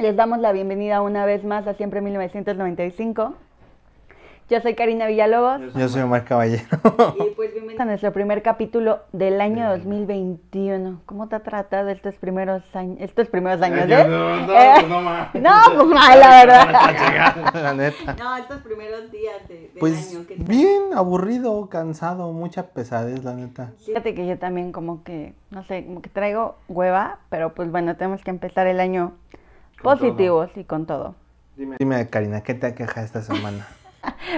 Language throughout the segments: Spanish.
Les damos la bienvenida una vez más a Siempre 1995. Yo soy Karina Villalobos. Yo soy Omar Caballero. Y pues bienvenidos a nuestro primer capítulo del año 2021. ¿Cómo te ha tratado estos primeros años? Estos primeros años, ¿eh? No, no, Eh, no, ma. No, pues mal, la verdad. La neta. No, estos primeros días de, del Pues año. bien, aburrido, cansado, mucha pesadez, la neta. Fíjate que yo también como que, no sé, como que traigo hueva, pero pues bueno, tenemos que empezar el año Con positivos y con todo. Dime, Karina, ¿qué te aqueja esta semana?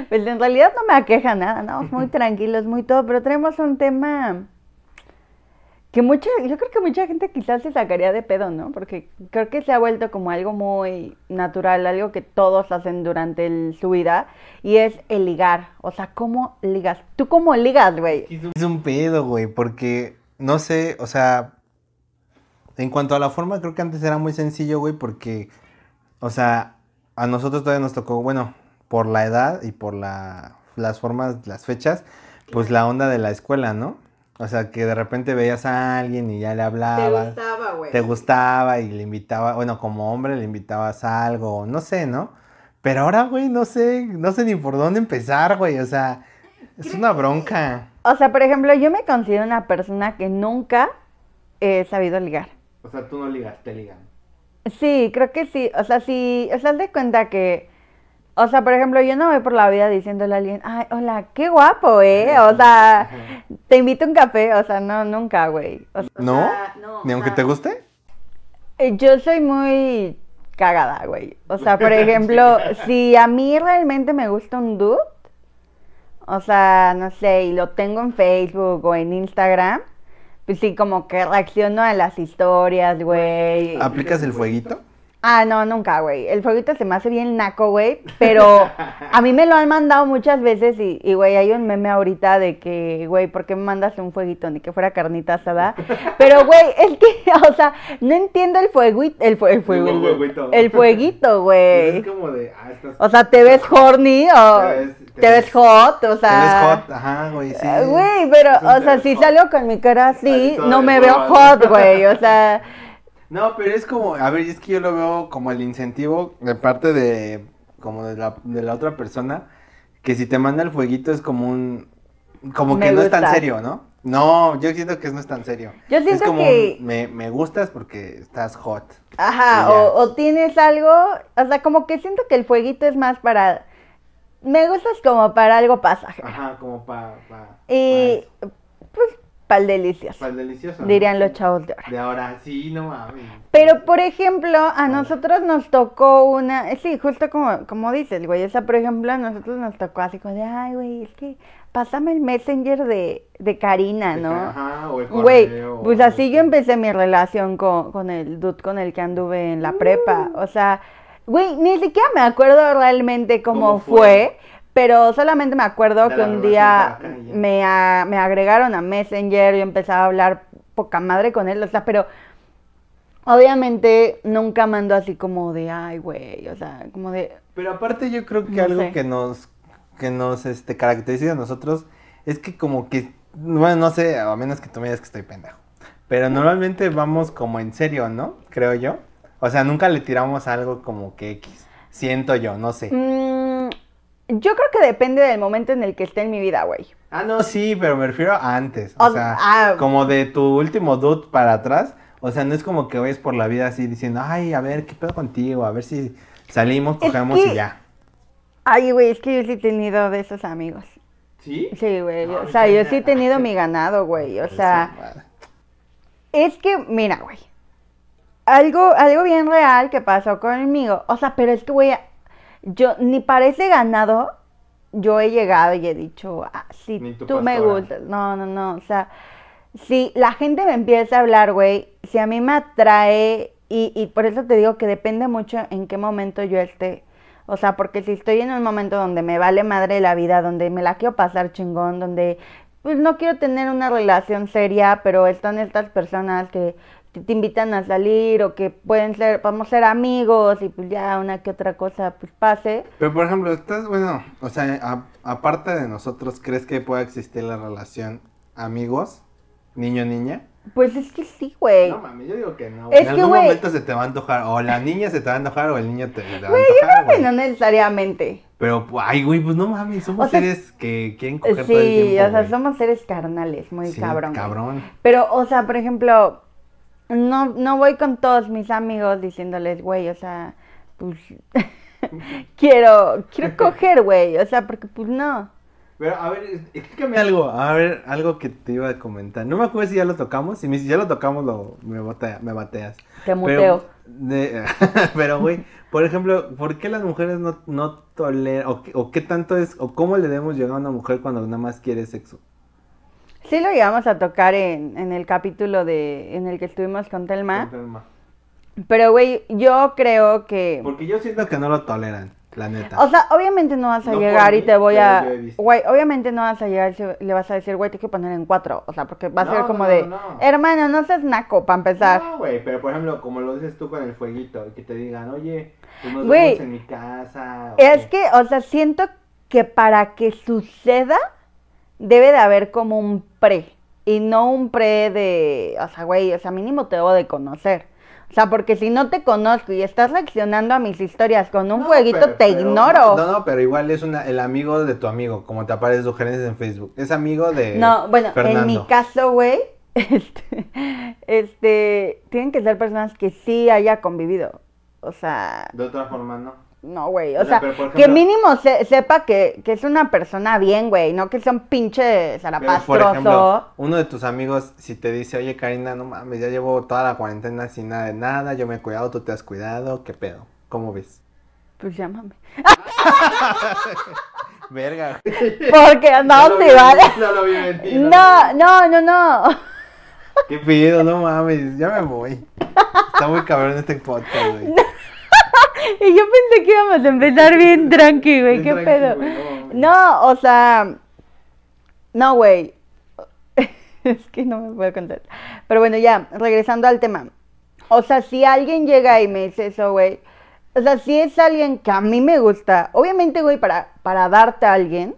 Pues en realidad no me aqueja nada, ¿no? Muy tranquilos, muy todo, pero tenemos un tema que mucha, yo creo que mucha gente quizás se sacaría de pedo, ¿no? Porque creo que se ha vuelto como algo muy natural, algo que todos hacen durante el- su vida, y es el ligar. O sea, ¿cómo ligas? ¿Tú cómo ligas, güey? Es un pedo, güey, porque no sé, o sea, en cuanto a la forma, creo que antes era muy sencillo, güey, porque, o sea, a nosotros todavía nos tocó, bueno, por la edad y por la, las formas, las fechas, pues la onda de la escuela, ¿no? O sea, que de repente veías a alguien y ya le hablabas. güey? te gustaba y le invitaba, bueno, como hombre le invitabas a algo, no sé, ¿no? Pero ahora, güey, no sé, no sé ni por dónde empezar, güey, o sea, es una bronca. O sea, por ejemplo, yo me considero una persona que nunca he sabido ligar. O sea, tú no ligas, te ligan. Sí, creo que sí. O sea, sí, o sea, de cuenta que, o sea, por ejemplo, yo no voy por la vida diciéndole a alguien, ay, hola, qué guapo, ¿eh? O sea, te invito a un café, o sea, no, nunca, güey. O sea, ¿No? no, Ni o aunque sea, te guste. eh, Yo soy muy cagada, güey. O sea, por ejemplo, si a mí realmente me gusta un dude, o sea, no sé, y lo tengo en Facebook o en Instagram, pues sí, como que reacciono a las historias, güey. ¿Aplicas el fueguito? Ah, no, nunca, güey. El fueguito se me hace bien naco, güey. Pero a mí me lo han mandado muchas veces y, y, güey, hay un meme ahorita de que, güey, ¿por qué me mandas un fueguito? Ni que fuera carnita asada. Pero, güey, es que, o sea, no entiendo el fueguito. El, fue- el, fuego- El fueguito. el fueguito, Pues güey. es como de, ah, estás... O sea, ¿te ves horny o ves- te te ves hot? O Te sea... ves hot, ajá, güey, sí. eh, Güey, pero, o sea, te si hot. salgo con mi cara así, no me veo hot, güey. O sea... No, pero es como, a ver, es que yo lo veo como el incentivo de parte de, como de la, de la otra persona, que si te manda el fueguito es como un, como que no es tan serio, ¿no? No, yo siento que no es tan serio. Yo es siento como que- me, me gustas porque estás hot. Ajá, o, o tienes algo, o sea, como que siento que el fueguito es más para, me gustas como para algo pasajero. Ajá, como pa... pa Y, pues, para el delicioso, Para el delicioso. ¿no? dirían los chavos de ahora. De ahora, sí, no mames. Pero, por ejemplo, a nosotros nos tocó una, sí, justo como, como dices, güey, o sea, por ejemplo, a nosotros nos tocó así como de, ay, güey, es que pásame el messenger de, de Karina, ¿no? Ajá, o el Güey, correo, pues o así yo empecé mi relación con, con el dude con el que anduve en la prepa. O sea, güey, ni siquiera me acuerdo realmente cómo, ¿Cómo fue? fue? pero solamente me acuerdo De que un día me, a- me agregaron a Messenger y empezaba a hablar poca madre con él, o sea, pero obviamente nunca mando así como de, ay, güey, o sea, como de, Pero aparte yo creo que No algo sé. que nos, que nos este, caracteriza a nosotros es que como que, bueno, no sé, a menos que tú me digas que estoy pendejo, pero normalmente vamos como en serio, ¿no? Creo yo. O sea, nunca le tiramos algo como que X. Siento yo, no sé. mm, yo creo que depende del momento en el que esté en mi vida, güey. Ah, no, sí, pero me refiero a antes. O, O- sea, ah. como de tu último dude para atrás. O sea, no es como que vayas por la vida así diciendo, ay, a ver, ¿qué pedo contigo? A ver si salimos, cogemos que- y ya. Ay, güey, es que yo sí he tenido de esos amigos. ¿Sí? Sí, güey. No, o sea, yo sí he tenido mi ganado, güey. O Pues, sea, es que, mira, güey. Algo, algo bien real que pasó conmigo. O sea, pero es que, güey, yo ni parece ganado. Yo he llegado y he dicho, ah, si tú me gustas. No, no, no. O sea, si la gente me empieza a hablar, güey, si a mí me atrae, y, y por eso te digo que depende mucho en qué momento yo esté. O sea, porque si estoy en un momento donde me vale madre la vida, donde me la quiero pasar chingón, donde pues no quiero tener una relación seria, pero están estas personas que te, invitan a salir o que pueden ser, podemos ser amigos y pues ya una que otra cosa pues pase. Pero por ejemplo, estás, bueno, o sea, a- aparte de nosotros, ¿crees que pueda existir la relación amigos, niño-niña? Pues es que sí, güey. No mames, yo digo que no. Es en que, algún momento se te va a antojar. O la niña se te va a antojar o el niño te, te va a Güey, yo antojar, creo que no necesariamente. Pero, ay, güey, pues no mames, somos O sea, seres que quieren coger todo el Sí, tiempo, o sea, güey. somos seres carnales, muy Sí, cabrón. cabrón. Pero, o sea, por ejemplo, no, no voy con todos mis amigos diciéndoles, güey, o sea, pues quiero, quiero coger, güey, o sea, porque pues no. Pero a ver, Explícame algo, a ver, algo que te iba a comentar. No me acuerdo si ya lo tocamos. Si me- si ya lo tocamos, lo, me, batea- me bateas. Te muteo. Pero, de- pero, güey, por ejemplo, ¿por qué las mujeres no, no toleran, o, qué- o qué tanto es, o cómo le debemos llegar a una mujer cuando nada más quiere sexo? Sí lo llegamos a tocar en, en el capítulo de, en el que estuvimos con Telma, Telma. pero, güey, yo creo que... Porque yo siento que no lo toleran, la neta. O sea, obviamente no vas a No llegar y te voy a... Güey, obviamente no vas a llegar y le vas a decir, güey, te quiero poner en cuatro. O sea, porque va a No, ser como no, de, no. hermano, no seas naco, para empezar. No, güey, pero por ejemplo, como lo dices tú con el fueguito, y que te digan, oye, pues nos Güey, vemos en mi casa. Es que, o sea, siento que para que suceda debe de haber como un pre. Y no un pre de, o sea, güey, o sea, mínimo te debo de conocer. O sea, porque si no te conozco y estás reaccionando a mis historias con un No, fueguito, pero- te pero- ignoro. No, no, pero igual es una, el amigo de tu amigo, como te aparece sugerencias en Facebook. Es amigo de No, bueno, en mi caso, güey, este, este, tienen que ser personas que sí haya convivido. O sea, De otra forma, no. No, güey. O O sea, que mínimo se- sepa que, que es una persona bien, güey. No que sea un pinche Pero, por zarapastroso. ejemplo, uno de tus amigos, si te dice, oye Karina, no mames, ya llevo toda la cuarentena sin nada de nada, yo me he cuidado, tú te has cuidado, ¿qué pedo? ¿Cómo ves? Pues llámame. Verga. Porque No no vi vale. lo vi No, no, no, no. ¿Qué pedo? No mames, ya me voy. Está muy cabrón este podcast, güey. Y yo pensé que íbamos a empezar bien tranqui, güey. ¿Qué tranqui, pedo? No, o sea. No, güey. Es que no me puedo contar. Pero bueno, ya, regresando al tema. O sea, si alguien llega y me dice eso, güey. O sea, si es alguien que a mí me gusta. Obviamente, güey, para, para darte a alguien,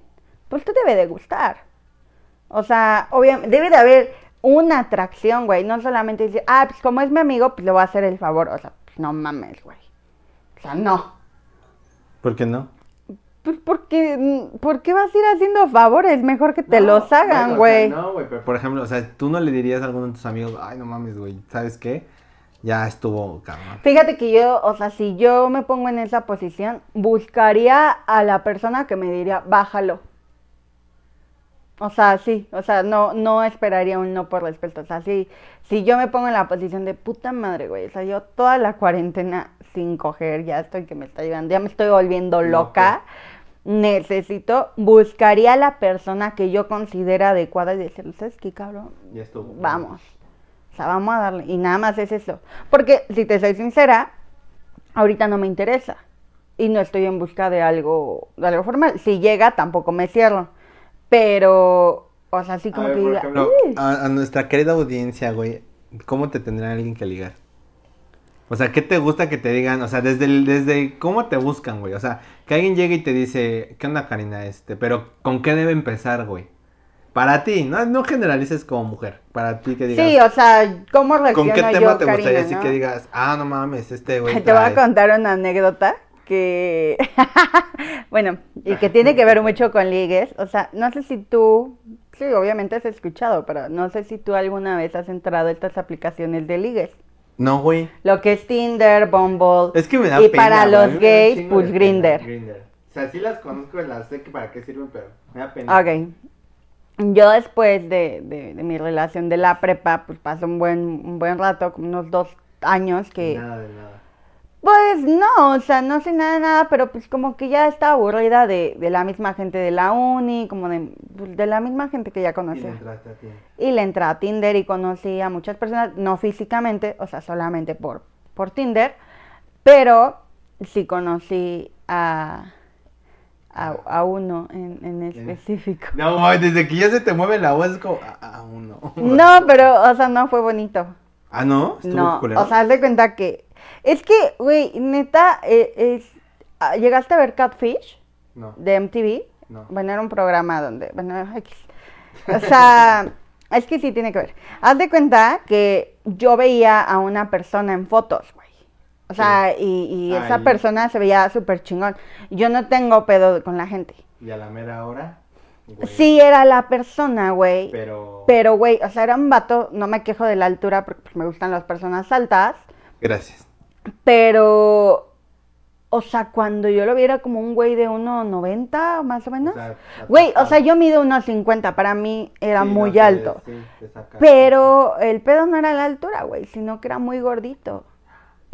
pues te debe de gustar. O sea, obviamente, debe de haber una atracción, güey. No solamente decir, ah, pues como es mi amigo, pues le voy a hacer el favor. O sea, pues no mames, güey. O sea, no. ¿Por qué no? Pues porque, mm, ¿por qué vas a ir haciendo favores? Mejor que te No, los hagan, bueno, o sea, güey. No, güey, pero Por ejemplo, o sea, tú no le dirías a alguno de tus amigos, ay, no mames, güey, ¿sabes qué? Ya estuvo, cabrón. Fíjate que yo, o sea, si yo me pongo en esa posición, buscaría a la persona que me diría, bájalo. O sea, sí, o sea, no, no esperaría un no por respeto. O sea, sí, si yo me pongo en la posición de puta madre, güey, o sea, yo toda la cuarentena sin coger, ya estoy que me está llegando, ya me estoy volviendo loca. Necesito, buscaría a la persona que yo considera adecuada y decirle, ¿sabes qué, cabrón? ya estuvo. Vamos. O sea, vamos a darle. Y nada más es eso. Porque, si te soy sincera, ahorita no me interesa. Y no estoy en busca de algo, de algo formal. Si llega, tampoco me cierro. Pero, o sea, así como A ver, que por diga. A, a nuestra querida audiencia, güey, ¿cómo te tendrá alguien que ligar? O sea, ¿qué te gusta que te digan? O sea, desde, el- desde cómo te buscan, güey. O sea, que alguien llegue y te dice, ¿qué onda, Karina? Este, pero ¿con qué debe empezar, güey? Para ti, no, no generalices como mujer. Para ti que digas, Sí, o sea, ¿cómo ¿con reacciono qué yo, tema te gustaría Karina, así no? que digas, ah, no mames, este güey Te voy a trae"? contar una anécdota que, bueno, y que tiene que ver mucho con ligues. O sea, no sé si tú, sí, obviamente has escuchado, pero no sé si tú alguna vez has entrado a estas aplicaciones de ligues. No, güey. Lo que es Tinder, Bumble. Es que me da y pena, para güey. los gays, pues Grinder. O sea, sí las conozco, las sé que para qué sirven, pero me da pena. Ok. Yo después de, de- de mi relación de la prepa, pues pasó un buen, un buen rato, como unos dos años que... Nada de nada. Pues no, o sea, no sé nada nada, pero pues como que ya estaba aburrida de, de la misma gente de la uni, como de, pues, de la misma gente que ya Y le conocía. entraste a ti. Y le entré a Tinder y conocí a muchas personas, no físicamente, o sea, solamente por, por Tinder, pero sí conocí a, a, a uno en, en específico. No, desde que ya se te mueve la voz es como, ah, uno. No, pero, o sea, no fue bonito. Ah, ¿no? ¿Estuvo No, culero? o sea, haz de cuenta que, es que, güey, neta, eh, es, ah, ¿llegaste a ver Catfish No, de MTV? no. Bueno, era un programa donde, bueno, X. O sea, Es que sí tiene que ver. Haz de cuenta que yo veía a una persona en fotos, güey. O sea, y, y esa persona se veía súper chingón. Yo no tengo pedo con la gente. Y a la mera hora. güey, Sí era la persona, güey. Pero. Pero, güey, o sea, era un vato, no me quejo de la altura porque me gustan las personas altas, Gracias. Pero, o sea, cuando yo lo viera como un güey de 1,90 más o menos. o sea, Güey, o sea, atascado. yo mido 1,50, para mí era Sí, muy alto. sí. Pero el pedo no era la altura, güey, sino que era muy gordito.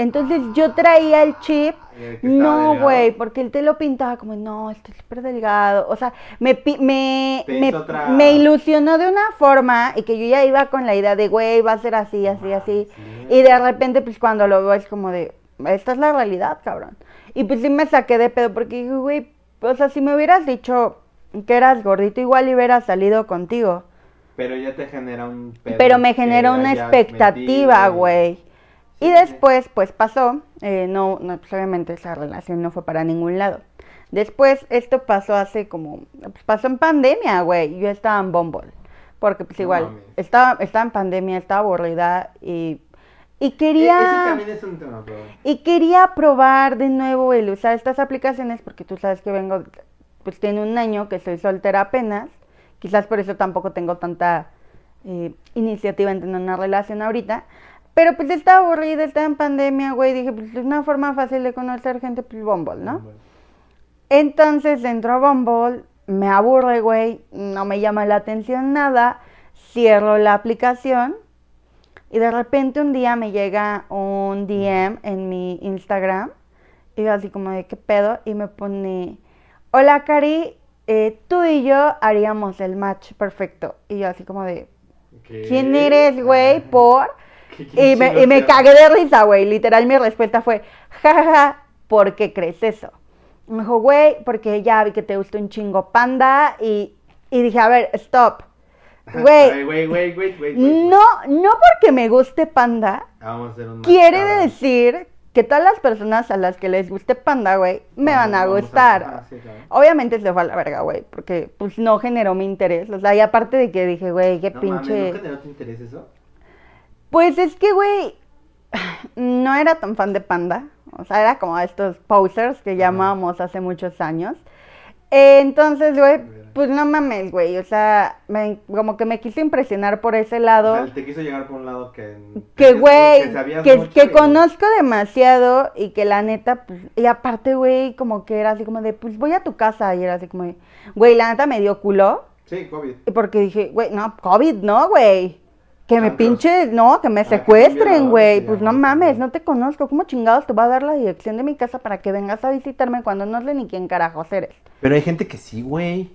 Entonces yo traía el chip, no, güey, porque él te lo pintaba como, no, este es súper delgado. O sea, me, me, me, me ilusionó de una forma y que yo ya iba con la idea de, güey, va a ser así, así, así. sí. Y de repente, pues cuando lo veo es como de, esta es la realidad, cabrón. Y pues sí me saqué de pedo porque dije, güey, o sea, si me hubieras dicho que eras gordito, igual hubiera salido contigo. Pero ya te genera un. pedo Pero me que generó una expectativa, güey. Y después, pues pasó, eh, no, no, pues obviamente esa relación no fue para ningún lado. Después, esto pasó hace como, pues pasó en pandemia, güey. Yo estaba en Bumble, porque pues No igual, mames. estaba, estaba en pandemia, estaba aburrida y, y E- Ese quería... también es un tema, pero. Y quería probar de nuevo el usar estas aplicaciones porque tú sabes que vengo, pues tiene un año que soy soltera apenas. Quizás por eso tampoco tengo tanta eh, iniciativa en tener una relación ahorita. Pero pues estaba aburrida, estaba en pandemia, güey. Dije, pues es una forma fácil de conocer gente, pues Bumble, ¿no? Entonces entro a Bumble, me aburre, güey, no me llama la atención nada, cierro la aplicación y de repente un día me llega un DM en mi Instagram y yo así como de qué pedo y me pone, hola Cari, eh, tú y yo haríamos el match perfecto. Y yo así como de, ¿Qué? ¿quién eres, güey? Por... ¿Qué- quién Y me, y me cagué de risa, güey. Literal, mi respuesta fue, jajaja, ¿por qué crees eso? Me dijo, güey, porque ya vi que te gusta un chingo panda. Y, y dije, a ver, stop. Güey, güey, güey, güey, güey, güey. no, no porque me guste panda, Vamos a hacer un quiere decir que todas las personas a las que les guste panda, güey, me van a gustar. ah, sí, claro. Obviamente se fue a la verga, güey, porque pues no generó mi interés. O sea, y aparte de que dije, güey, qué No pinche... ¿no generó tu interés eso? Pues es que, güey, no era tan fan de Panda. O sea, era como estos posers que llamábamos hace muchos años. Eh, Entonces, güey, pues no mames, güey. O sea, me- como que me quise impresionar por ese lado. O sea, te quiso llegar por un lado que... que, güey, sabías que, mucho que y- conozco demasiado y que la neta, pues, y aparte, güey, como que era así como de, pues voy a tu casa. Y era así como de, güey, la neta me dio culo. Sí, COVID. Y Porque dije, güey, no, COVID, no, güey. Que me pinche, no, que me Ah, secuestren, güey. Pues no mames, no. te conozco. ¿Cómo chingados te voy a dar la dirección de mi casa para que vengas a visitarme cuando no sé ni quién carajos eres? Pero hay gente que sí, güey.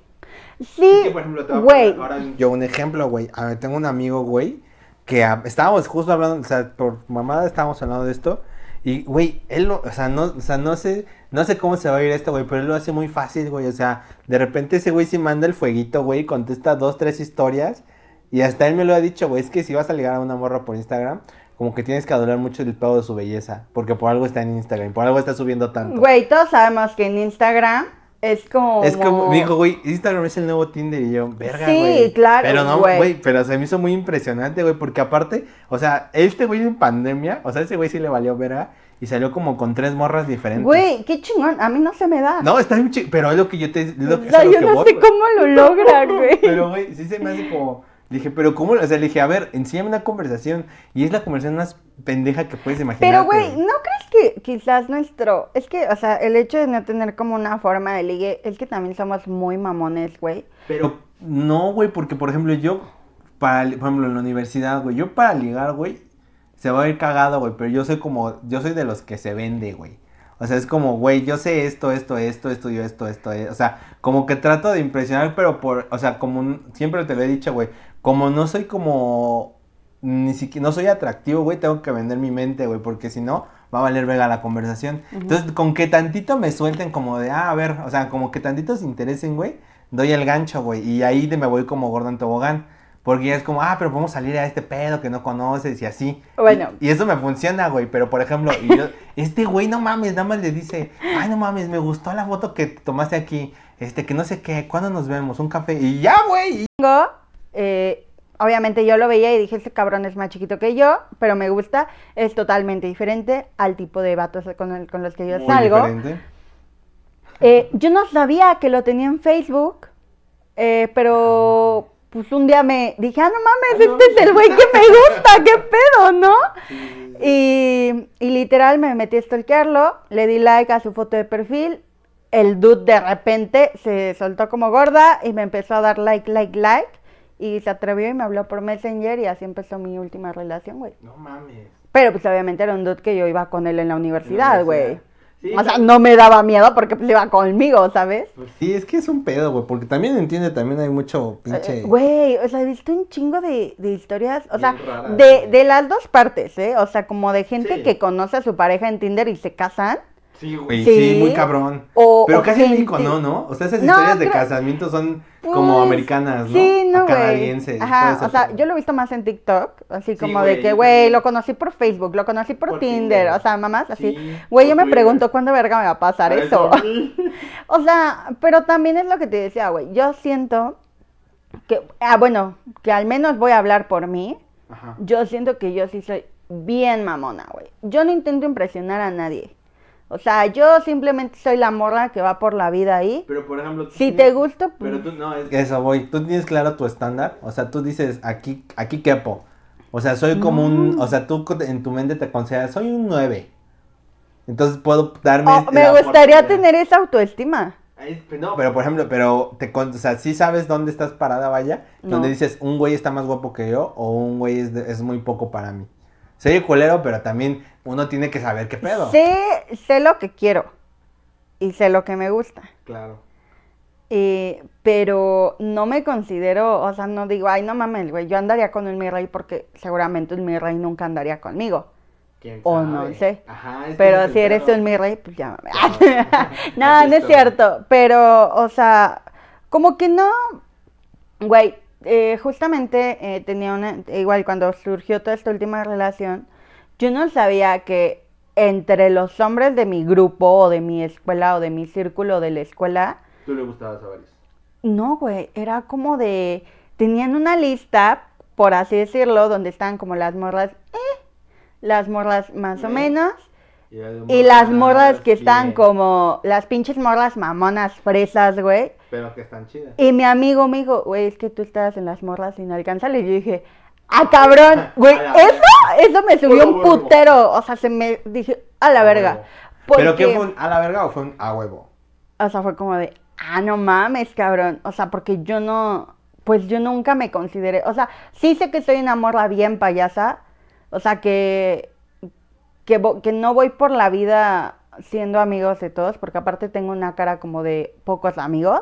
Sí, Es que, por ejemplo, te voy a güey. Yo, un ejemplo, güey. A ver, tengo un amigo, güey, que estábamos justo hablando, o sea, por mamada estábamos hablando de esto. Y, güey, él no, o sea, no, o sea, no sé, no sé cómo se va a ir esto, güey, pero él lo hace muy fácil, güey. O sea, de repente ese güey sí manda el fueguito, güey, contesta dos, tres historias. Y hasta él me lo ha dicho, güey, es que si vas a ligar a una morra por Instagram, como que tienes que adorar mucho el pedo de su belleza. Porque por algo está en Instagram, por algo está subiendo tanto. Güey, todos sabemos que en Instagram es como... Es como, me dijo, güey, Instagram es el nuevo Tinder y yo, verga, Sí, güey. claro, Pero no, güey. güey, pero se me hizo muy impresionante, güey, porque aparte, o sea, este güey en pandemia, o sea, ese güey sí le valió verga y salió como con tres morras diferentes. Güey, qué chingón. A mí no se me da. No, está bien chido, pero es lo que yo te... es lo que- o sea, yo que no voy, sé güey. cómo lo logra, güey. Pero, güey, sí se me hace como... Dije, pero ¿cómo? O sea, le dije, a ver, enséñame una conversación. Y es la conversación más pendeja que puedes imaginar. Pero, güey, ¿no crees que quizás nuestro... Es que, o sea, el hecho de no tener como una forma de ligue es que también somos muy mamones, güey. Pero no, güey, porque por ejemplo yo, para, por ejemplo en la universidad, güey, yo para ligar, güey, se va a ir cagado, güey, pero yo soy como, yo soy de los que se vende, güey. O sea, es como, güey, yo sé esto, esto, esto, estudio esto, esto, eh, o sea, como que trato de impresionar, pero por, o sea, como un- siempre te lo he dicho, güey, como no soy como, ni siquiera, no soy atractivo, güey, tengo que vender mi mente, güey, porque si no, va a valer verga la conversación. Entonces, con que tantito me suelten como de, ah, a ver, o sea, como que tantito se interesen, güey, doy el gancho, güey, y ahí de me voy como gordo en tobogán. Porque ya es como, ah, pero podemos salir a este pedo que no conoces y así. Bueno. Y, y eso me funciona, güey. Pero por ejemplo, y yo- este güey, no mames, nada más le dice, ay, no mames, me gustó la foto que tomaste aquí. Este, que no sé qué, ¿cuándo nos vemos? Un café. Y ya, güey. Tengo, eh, obviamente yo lo veía y dije, este cabrón es más chiquito que yo, pero me gusta, es totalmente diferente al tipo de vatos con, el- con los que yo Muy salgo. diferente. Eh, yo no sabía que lo tenía en Facebook, eh, pero pues un día me dije, ah, no mames, este es el güey que me gusta, qué pedo, ¿no? Y, y literal me metí a stalkearlo, le di like a su foto de perfil, el dude de repente se soltó como gorda y me empezó a dar like, like, like, y se atrevió y me habló por Messenger y así empezó mi última relación, güey. No mames. Pero pues obviamente era un dude que yo iba con él en la universidad, güey. Sí, o sea, no me daba miedo porque pues iba conmigo, ¿sabes? Pues Sí, es que es un pedo, güey, porque también entiende, también hay mucho pinche... Eh, Güey, o sea, he visto un chingo de, de historias, o sea, raras, de, de las dos partes, ¿eh? O sea, como de gente Sí. que conoce a su pareja en Tinder y se casan. Sí, Güey, sí, Sí. muy cabrón. O, Pero o casi en gente- México no, ¿no? O sea, esas No, historias de casamiento son como Pues, americanas, ¿no? Sí, no, canadienses. Ajá, o sea, yo lo he visto más en TikTok, así Sí, como güey, de que, güey, lo conocí por Facebook, lo conocí por, Por Tinder, Tinder. o sea, mamás, así. Sí, Güey, yo me pregunto cuándo verga me va a pasar A eso. Sí. O sea, pero también es lo que te decía, güey. Yo siento que, ah, bueno, que al menos voy a hablar por mí. Ajá. Yo siento que yo sí soy bien mamona, güey. Yo no intento impresionar a nadie. O sea, yo simplemente soy la morra que va por la vida ahí. Pero por ejemplo. tú Si tienes- te gusta, pues... Pero tú no, es que. Eso voy. Tú tienes claro tu estándar. O sea, tú dices, aquí, aquí quepo. O sea, soy como un. O sea, tú en tu mente te consideras, soy un 9. Entonces puedo darme. Oh, me gustaría tener esa autoestima. Pero no, Pero por ejemplo, pero te o sea, sí sabes dónde estás parada, vaya, No. donde dices un güey está más guapo que yo o un güey es, de- es muy poco para mí. Soy culero, pero también uno tiene que saber qué pedo. Sé, sé lo que quiero y sé lo que me gusta. Claro. Eh, pero no me considero, o sea, no digo, ay, no mames, güey, yo andaría con el mi rey porque seguramente el mi rey nunca andaría conmigo. ¿Quién O no sé. Ajá, es Pero si eres un mi rey, pues llámame. Claro. no, no es cierto. Pero, o sea, como que no. Güey, eh, justamente eh, tenía una. Igual cuando surgió toda esta última relación, yo no sabía que entre los hombres de mi grupo o de mi escuela o de mi círculo de la escuela, Tú le gustabas a varios. no, güey, era como de. Tenían una lista, por así decirlo, donde estaban como las morras, eh, las morras más o Eh. menos, Y, las morras morras que están bien, como las pinches morras mamonas fresas, güey. Pero que están chidas. Y mi amigo me dijo, güey, es que tú estabas en las morras inalcanzables. Y yo dije, ah, cabrón, güey, eso, eso me subió un putero. O sea, se me dije, a la verga. ¿Pero qué fue un a la verga o fue un a huevo? O sea, fue como de, ah, no mames, cabrón. O sea, porque yo no, pues yo nunca me consideré, o sea, sí sé que soy una morra bien payasa. O sea, que, que, que no voy por la vida siendo amigos de todos, porque aparte tengo una cara como de pocos amigos.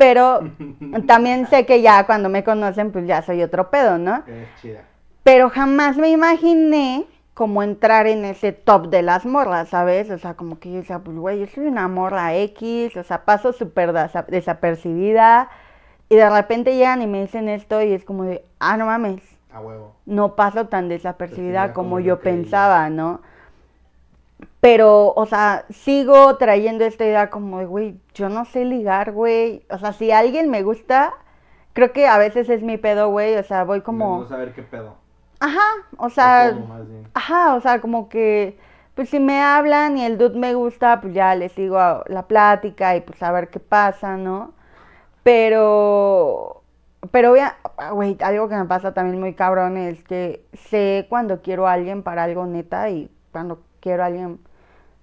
Pero también sé que ya cuando me conocen, pues ya soy otro pedo, ¿no? Es chida. Pero jamás me imaginé como entrar en ese top de las morras, ¿sabes? O sea, como que yo decía, pues güey, yo soy una morra X, o sea, paso súper desa- desapercibida. Y de repente llegan y me dicen esto y es como de, ah, no mames, A huevo. no paso tan desapercibida Percibida como como yo yo creía. pensaba, ¿no? Pero, o sea, sigo trayendo esta idea como de, güey, yo no sé ligar, güey. O sea, si alguien me gusta, creo que a veces es mi pedo, güey. O sea, voy como... No saber qué pedo. Ajá, o sea, ajá, o sea, como que, pues si me hablan y el dude me gusta, pues ya le sigo a la plática y pues a ver qué pasa, ¿no? Pero, pero, güey, algo que me pasa también muy cabrón es que sé cuando quiero a alguien para algo neta y cuando quiero a alguien,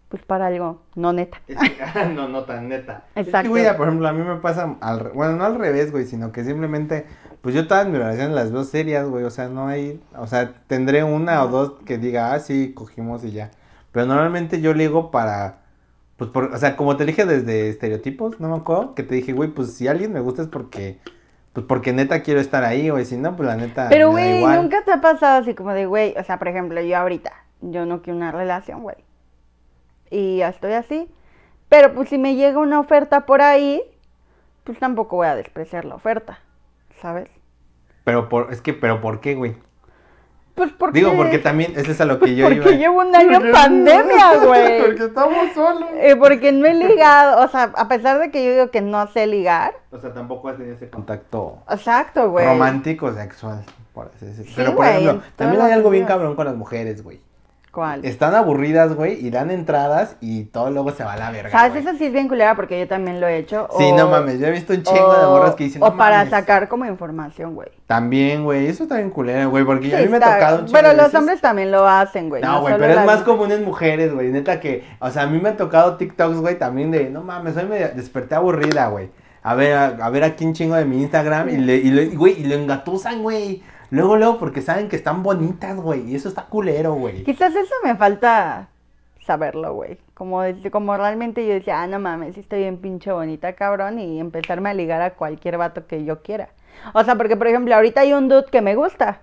pues para algo no neta. Es que- no, no tan neta. Es que, Exacto. güey, por ejemplo, a mí me pasa, al, bueno, no al revés, güey, sino que simplemente, pues yo todas mis relaciones las veo serias, güey, o sea, no hay, o sea, tendré una o dos que diga, ah, sí, cogimos y ya. Pero normalmente yo ligo para, pues, por, o sea, como te dije desde estereotipos, no me acuerdo, que te dije, güey, pues si alguien me gusta es porque, pues porque neta quiero estar ahí, güey, si no, pues la neta Pero, güey, nunca te ha pasado así como de, güey, o sea, por ejemplo, yo ahorita, yo no quiero una relación, güey. Y ya estoy así. Pero pues si me llega una oferta por ahí, pues tampoco voy a despreciar la oferta, ¿sabes? Pero por, es que, pero ¿por qué, güey? Pues porque... Digo, porque también, eso es a lo que yo porque iba. llevo un año en pandemia, güey. Porque estamos solos. Eh, porque no he ligado, o sea, a pesar de que yo digo que no sé ligar, O sea, tampoco has tenido ese contacto exacto, güey. romántico sexual, por así decirlo. Sí, Pero, por ejemplo, también hay algo bien cabrón con las mujeres, güey. ¿Cuál? Están aburridas, güey, y dan entradas y todo luego se va a la verga, ¿Sabes? güey. Eso sí es bien culera porque yo también lo he hecho. Sí, o- no mames, yo he visto un chingo de morras que dicen, O no para mames. sacar como información, güey. También, güey, eso está bien culero, güey, porque Sí, a mí me ha tocado un chingo Pero de los veces- hombres también lo hacen, güey. No, güey, pero es más común en mujeres, güey. Neta que, o sea, a mí me han tocado TikToks, güey, también de, no mames, hoy me desperté aburrida, güey. A ver, a, a ver aquí un chingo de mi Instagram y le, y le- güey, y lo engatusan, güey. Luego, luego, porque saben que están bonitas, güey. Y eso está culero, güey. Quizás eso me falta saberlo, güey. Como, como realmente yo decía, ah, no mames, estoy bien pinche bonita, cabrón, y empezarme a ligar a cualquier vato que yo quiera. O sea, porque, por ejemplo, ahorita hay un dude que me gusta.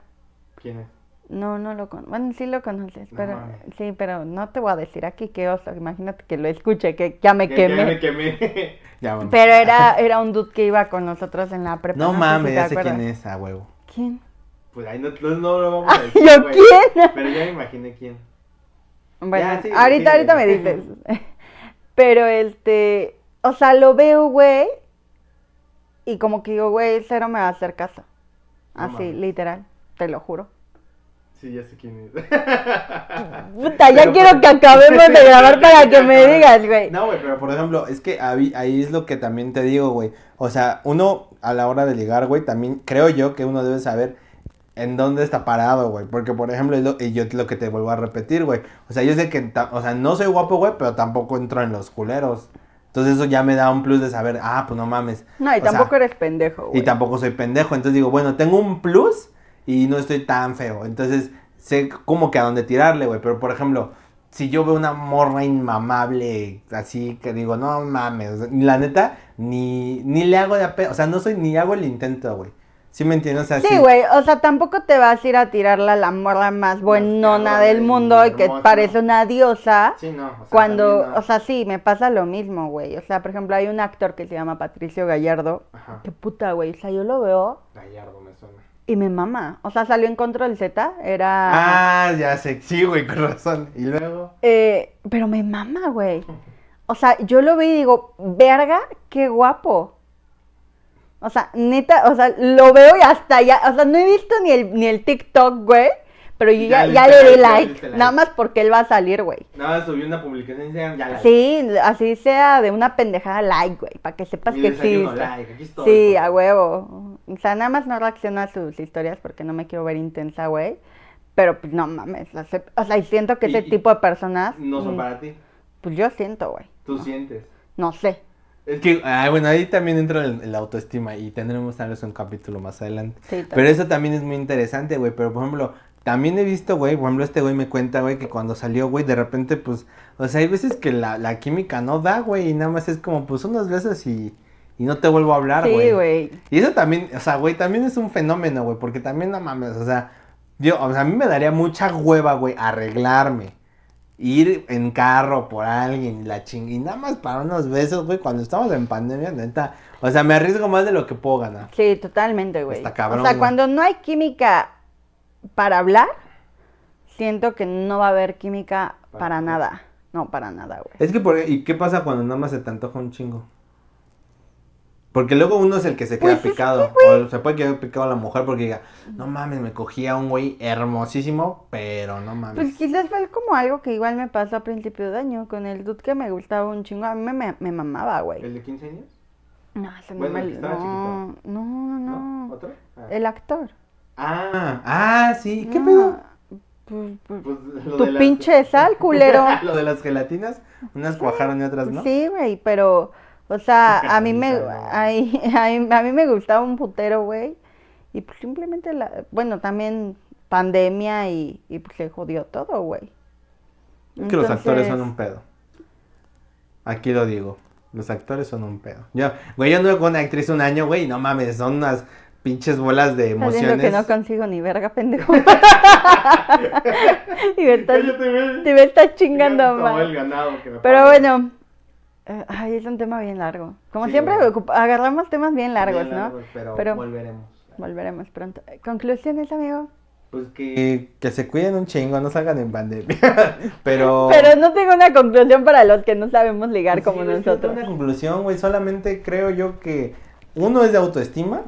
¿Quién es? No, no lo conozco. Bueno, sí lo conoces, No pero mames. sí, pero no te voy a decir aquí qué oso. Imagínate que lo escuche, que ya me Que- que quemé. me quemé. Ya, bueno. Pero era, era un dude que iba con nosotros en la prepa. No si mames, te ya sé acuerdas. quién es, a huevo. ¿Quién? Pues ahí no, no, no lo vamos a decir. ¿Yo güey. quién? Pero ya me imaginé quién. Bueno, Ya, sí, ahorita, sí, ahorita me dices. Pero este, o sea, lo veo, güey, y como que digo, güey, cero me va a hacer caso. Así, literal, te lo juro. Sí, ya sé quién es. Puta, ya Pero quiero por- que acabemos de grabar para que me digas, güey. No, güey, pero por ejemplo, es que ahí, ahí es lo que también te digo, güey. O sea, uno a la hora de ligar, güey, también creo yo que uno debe saber en dónde está parado, güey. Porque, por ejemplo, lo- y yo lo que te vuelvo a repetir, güey. O sea, yo sé que, o sea, no soy guapo, güey, pero tampoco entro en los culeros. Entonces eso ya me da un plus de saber, ah, pues no mames. No, y O sea, tampoco eres pendejo, güey. Y tampoco soy pendejo. Entonces digo, bueno, tengo un plus y no estoy tan feo. Entonces sé como que a dónde tirarle, güey. Pero por ejemplo, si yo veo una morra inmamable, así que digo, no mames, o sea, la neta, ni, ni le hago de ape O sea, no soy, ni hago el intento, güey. ¿Sí me entiendes? O sea, Sí, güey, o sea, tampoco te vas a ir a tirarla a la morra más buenona del mundo y que parece una diosa. Sí, no. O sea, Cuando, no. o sea, sí, me pasa lo mismo, güey. O sea, por ejemplo, hay un actor que se llama Patricio Gallardo. Ajá. Qué puta, güey. O sea, yo lo veo Gallardo me suena. y me mama. O sea, salió en Control Z. Era. Ah, ya sé. Sí, güey, con razón. Y luego. Eh, pero me mama, güey. O sea, yo lo vi y digo, verga, qué guapo. O sea, neta, o sea, lo veo y hasta ya, o sea, no he visto ni el, ni el TikTok, güey. Pero yo Ya ya, le ya diste le di like, like, like. nada más porque él va a salir, güey. Nada, subí una publicación Instagram, ya la Sí, así sea de una pendejada like, güey, para que sepas Mi que like, aquí estoy, Sí, por a huevo. O sea, nada más no reacciono a sus historias porque no me quiero ver intensa, güey. Pero pues no mames, o sea, o sea, y siento que Y- ese y tipo de personas, No son mm, para ti. pues yo siento, güey. Tú sientes. No sé. Es que, ah, bueno, ahí también entra el autoestima y tendremos tal vez un capítulo más adelante. Sí, Pero eso también es muy interesante, güey. Pero, por ejemplo, también he visto, güey, por ejemplo, este güey me cuenta, güey, que cuando salió, güey, de repente, pues, o sea, hay veces que la, la química no da, güey, y nada más es como, pues, unos besos y, y no te vuelvo a hablar, güey. Sí, güey. Y eso también, o sea, güey, también es un fenómeno, güey, porque también, no mames, o sea, yo, o sea, a mí me daría mucha hueva, güey, arreglarme. Ir en carro por alguien y la ching... Y nada más para unos besos, güey, cuando estamos en pandemia, neta. O sea, me arriesgo más de lo que puedo ganar. Sí, totalmente, güey. Está cabrón, o sea, güey. cuando no hay química para hablar, siento que no va a haber química Para para nada. No, para nada, güey. Es que, por, ¿y qué pasa cuando nada más se te antoja un chingo? Porque luego uno es el que se queda Pues es que, picado. o se puede quedar picado la mujer porque diga, no mames, me cogí a un güey hermosísimo, pero no mames. Pues quizás fue como algo que igual me pasó a principio de año con el dude que me gustaba un chingo. A mí me, me, me mamaba, güey. ¿El de 15 años? No, ese no Bueno, No, no, no, ¿No? no. ¿Otro? Ah. El actor. Ah, ah, sí, ¿qué No, pedo? Pues, pues, pues lo tu de las- pinche sal, culero. Lo de las gelatinas, unas cuajaron y otras no. Sí, güey, pero, o sea, a mí me, ay, ay, a mí me gustaba un putero, güey, y pues simplemente, la, bueno, también pandemia y, y pues se jodió todo, güey. Es que los actores son Entonces, un pedo. Aquí lo digo. Los actores son un pedo. Yo, güey, yo anduve con una actriz un año, güey, y no mames, son unas pinches bolas de emociones. que no consigo ni verga, pendejo. y me estás, Cállate, güey. te me estás chingando, me Pero bueno, eh, ay, es un tema bien largo. Como Sí, siempre, güey. agarramos temas bien largos, Bien ¿no? Pero, Pero- volveremos. Volveremos pronto. Conclusiones, amigo. Pues que... Que, se cuiden un chingo, no salgan en pandemia. Pero. Pero no tengo una conclusión para los que no sabemos ligar Pues como sí, güey, que no tengo nosotros. Una conclusión, güey. Solamente creo yo que uno es de autoestima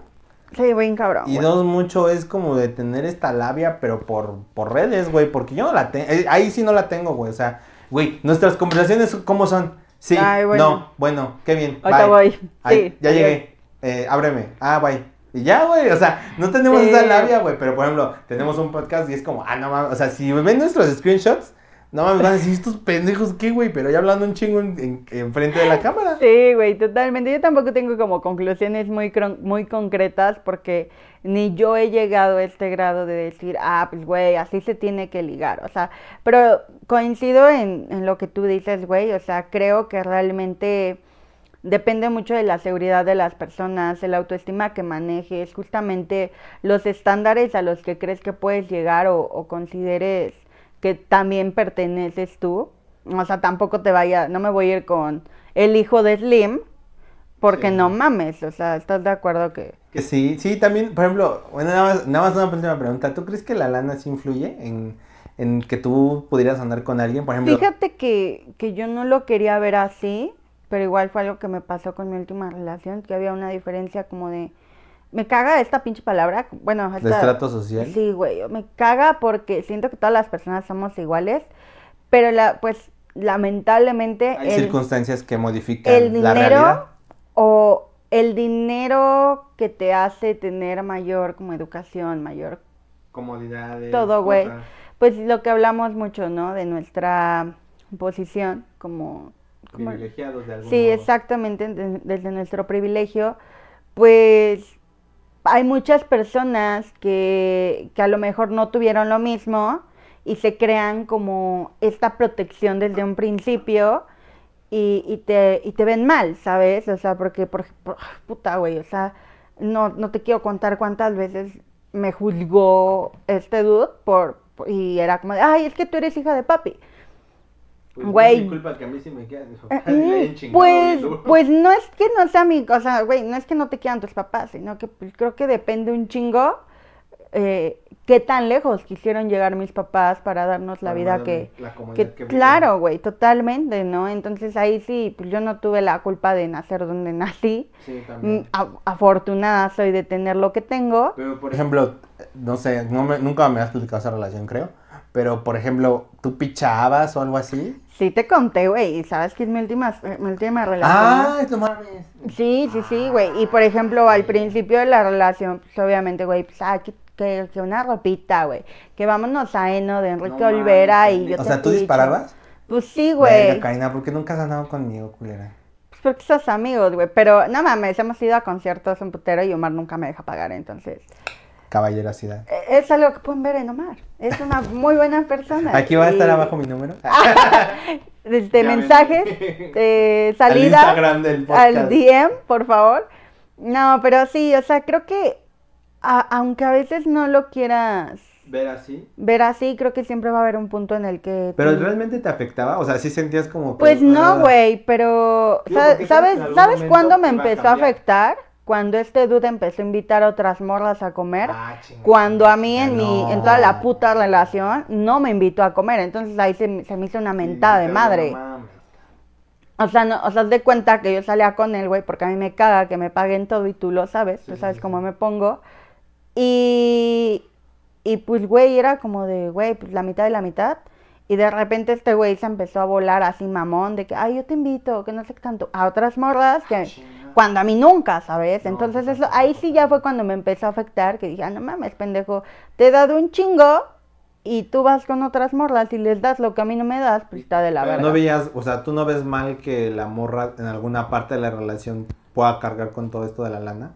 Sí, buen cabrón. y güey. dos, mucho es como de tener esta labia, pero por, por redes, güey. Porque yo no la tengo. Ahí sí no la tengo, güey. O sea, güey, nuestras conversaciones, ¿cómo son? Sí, Ay, bueno. no, bueno, qué bien. Ahorita bye. voy. Ay, Sí. ya llegué. Eh, ábreme. Ah, bye. Y ya, güey, o sea, no tenemos Sí. esa labia, güey, pero por ejemplo, tenemos un podcast y es como, ah, no mames, o sea, si ven nuestros screenshots, no mames, van a decir, estos pendejos, ¿qué, güey? Pero ya hablando un chingo en, en, enfrente de la cámara. Sí, güey, totalmente. Yo tampoco tengo como conclusiones muy, muy concretas porque ni yo he llegado a este grado de decir, ah, pues, güey, así se tiene que ligar. O sea, pero coincido en, en lo que tú dices, güey. O sea, creo que realmente depende mucho de la seguridad de las personas, el autoestima que manejes, justamente los estándares a los que crees que puedes llegar o, o consideres que también perteneces tú. O sea, tampoco te vaya, no me voy a ir con el hijo de Slim, porque Sí. no mames, o sea, ¿estás de acuerdo que... Que sí, sí, también, por ejemplo, bueno, nada más, nada más una última pregunta. ¿Tú crees que la lana sí influye en, en que tú pudieras andar con alguien? Por ejemplo, Fíjate que, que yo no lo quería ver así, pero igual fue algo que me pasó con mi última relación, que había una diferencia como de... Me caga esta pinche palabra, bueno, de esta... estrato social. Sí, güey, me caga porque siento que todas las personas somos iguales, pero la, pues lamentablemente Hay el, circunstancias que modifican el la dinero realidad. o el dinero que te hace tener mayor como educación, mayor Comodidades. Todo, güey. pues lo que hablamos mucho, ¿no? De nuestra posición como... como- Privilegiados de algún Sí, modo. exactamente, de- desde nuestro privilegio, pues hay muchas personas que, que a lo mejor no tuvieron lo mismo y se crean como esta protección desde un principio y, y te, y te ven mal, ¿sabes? O sea, porque, por, por- puta, güey, o sea, no, no te quiero contar cuántas veces me juzgó este dude por, y era como ay, es que tú eres hija de papi. Pues, Güey. No es mi culpa que a mí sí me quedan Eh, chingado Pues, pues no es que no sea mi, o sea, güey, no es que no te quieran tus papás, sino que pues, creo que depende un chingo eh, qué tan lejos quisieron llegar mis papás para darnos la vida que, la que que claro, güey, totalmente, ¿no? Entonces ahí sí, pues yo no tuve la culpa de nacer donde nací. Sí, Mm, también. a- afortunada soy de tener lo que tengo. Pero por Por ejemplo, no sé, no me- nunca me has explicado esa relación, creo. Pero, por ejemplo, ¿tú pichabas o algo así? Sí te conté, güey, y sabes que es mi última, mi última relación. ¡Ah! No mames. Sí, sí, sí, güey. Y por ejemplo, al principio de la relación, pues obviamente, güey, pues, ah, que, que, que una ropita, güey. Que vámonos a Eno de Enrique No Olvera mames, y yo O te sea, ¿tú picho. disparabas? Pues sí, güey. Karina, ¿por qué nunca has andado conmigo, culera? Pues porque sos amigos, güey. Pero no mames, hemos ido a conciertos un putero y Omar nunca me deja pagar, entonces. Caballerosidad. eh, Es algo que pueden ver en Omar. Es una muy buena persona. Aquí va a estar Y, abajo mi número. Este, mensajes, eh, Al salidas. Instagram del podcast. al DM, por favor. No, pero sí, o sea, creo que a- aunque a veces no lo quieras ver así. ver así, creo que siempre va a haber un punto en el que... Pero tú- realmente te afectaba, o sea, sí sentías como que- Pues no, ah, güey, pero Digo, sabes ¿sabes, que en algún ¿sabes momento cuándo me a empezó a afectar? Cuando este dude empezó a invitar a otras morras a comer. Ah. Cuando a mí en Ya mi, no. en toda la puta relación, no me invitó a comer. Entonces ahí se, me- se me hizo una Sí, mentada de madre. no. O sea, no, o sea, de cuenta que yo salía con él, güey, porque a mí me caga que me paguen todo y tú lo sabes, tú sabes sí, cómo me pongo. Y, y pues, güey, era como de, güey, pues la mitad de la mitad. Y de repente este güey se empezó a volar así mamón, de que, ay, yo te invito, que no sé qué tanto, a otras morras que Chinga. Cuando a mí nunca, ¿sabes? No, Entonces pues, eso, ahí sí ya fue cuando me empezó a afectar, que dije, ah, no mames, pendejo, te he dado un chingo y tú vas con otras morras y les das lo que a mí no me das, pues está de la Pero verga. no veías, o sea, tú no ves mal que la morra en alguna parte de la relación pueda cargar con todo esto de la lana.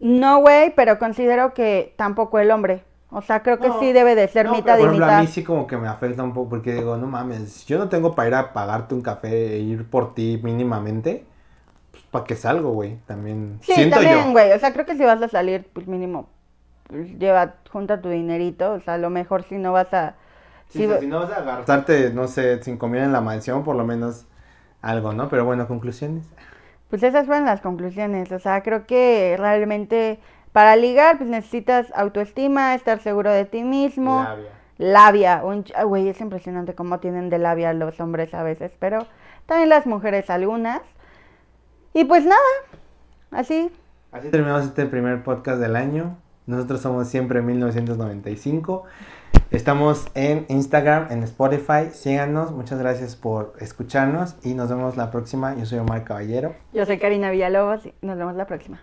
No, güey, pero considero que tampoco el hombre. O sea, creo que No, sí debe de ser no, mitad Por y ejemplo, a mitad. mí sí como que me afecta un poco porque digo, no mames, yo no tengo para ir a pagarte un café e ir por ti mínimamente, pues para que salgo, güey, también Sí, siento también, güey. O sea, creo que si vas a salir, pues mínimo, pues, lleva, junta tu dinerito. O sea, a lo mejor si no vas a... Sí, si o sea, va- si no vas a agarrar. Gastarte, no sé, cinco mil en la mansión, por lo menos algo, ¿no? Pero bueno, conclusiones. Pues esas fueron las conclusiones. O sea, creo que realmente para ligar, pues necesitas autoestima, estar seguro de ti mismo. Labia. Labia. Un, ch- güey, es impresionante cómo tienen de labia los hombres a veces, pero también las mujeres algunas. Y pues nada, así. Así terminamos este primer podcast del año. Nosotros somos siempre 1995. Estamos en Instagram, en Spotify. Síganos. Muchas gracias por escucharnos y nos vemos la próxima. Yo soy Omar Caballero. Yo soy Karina Villalobos y nos vemos la próxima.